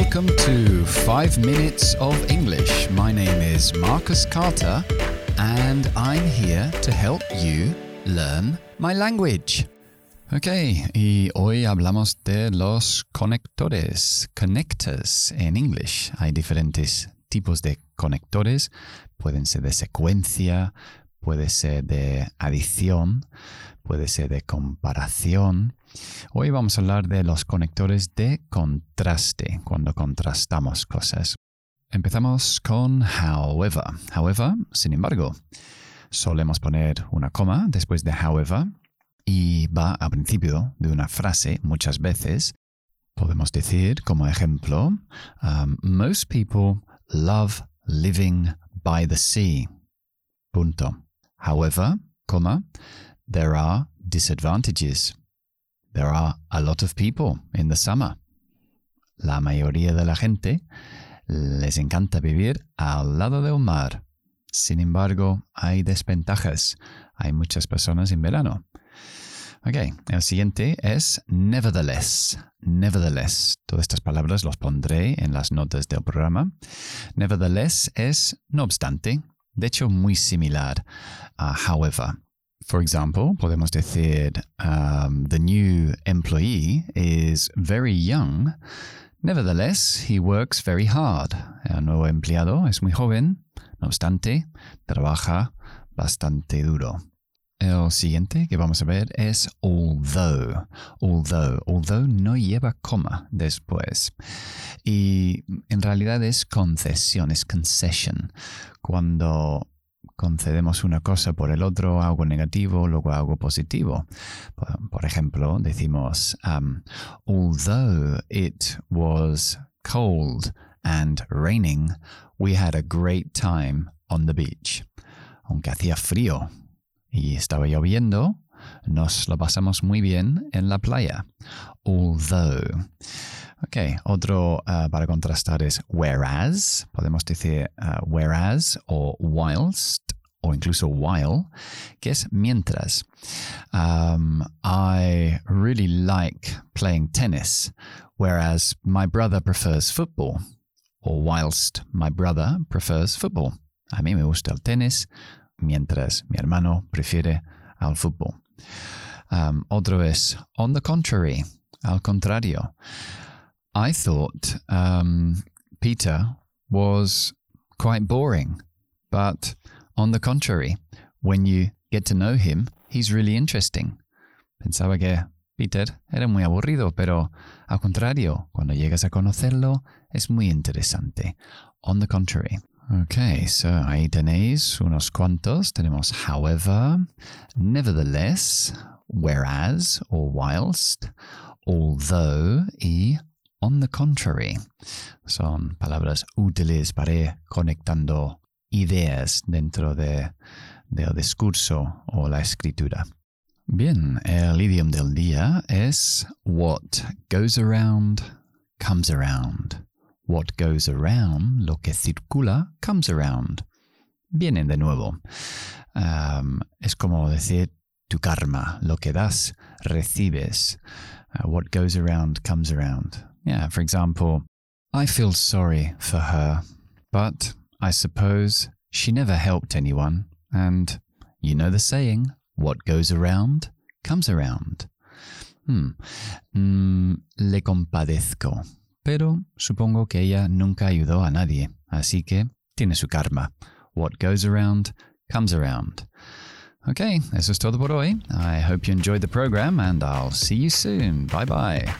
Welcome to 5 Minutes of English. My name is Marcus Carter and I'm here to help you learn my language. Ok, y hoy hablamos de los conectores, connectors en English. Hay diferentes tipos de conectores, pueden ser de secuencia, puede ser de adición, puede ser de comparación. Hoy vamos a hablar de los conectores de contraste, cuando contrastamos cosas. Empezamos con however. However, sin embargo, solemos poner una coma después de however y va al principio de una frase muchas veces. Podemos decir como ejemplo, um, most people love living by the sea. Punto. However, coma, there are disadvantages. There are a lot of people in the summer. La mayoría de la gente les encanta vivir al lado del mar. Sin embargo, hay desventajas. Hay muchas personas en verano. Ok, el siguiente es nevertheless. Nevertheless. Todas estas palabras los pondré en las notas del programa. Nevertheless es no obstante. De hecho, muy similar a however. For example, podemos decir, um, the new employee is very young. Nevertheless, he works very hard. El nuevo empleado es muy joven. No obstante, trabaja bastante duro. El siguiente que vamos a ver es although. Although. Although no lleva coma después. Y en realidad es concesión, es concession. Cuando concedemos una cosa por el otro, algo negativo, luego algo positivo. Por, ejemplo, decimos, um, although it was cold and raining, we had a great time on the beach. Aunque hacía frío y estaba lloviendo, nos lo pasamos muy bien en la playa. Although. Ok, otro uh, para contrastar es whereas. Podemos decir uh, whereas o whilst o incluso while, que es mientras. Um, I really like playing tennis, whereas my brother prefers football. Or whilst my brother prefers football. A mí me gusta el tenis, mientras mi hermano prefiere al fútbol. Um, otro es on the contrary, al contrario. I thought um, Peter was quite boring, but on the contrary, when you get to know him, he's really interesting. Pensaba que Peter era muy aburrido, pero al contrario, cuando llegas a conocerlo, es muy interesante. On the contrary. Okay, so ahí tenéis unos cuantos. Tenemos however, nevertheless, whereas or whilst, although y on the contrary. Son palabras útiles para conectando ideas dentro de, del discurso o la escritura. Bien, el idioma del día es what goes around comes around. What goes around, lo que circula, comes around. Vienen de nuevo. Um, es como decir tu karma, lo que das, recibes. Uh, what goes around comes around. Yeah, for example, I feel sorry for her, but I suppose she never helped anyone, and you know the saying, what goes around comes around. Hmm. Mm, le compadezco, pero supongo que ella nunca ayudó a nadie, así que tiene su karma. What goes around comes around. Okay, eso es todo por hoy. I hope you enjoyed the program and I'll see you soon. Bye bye.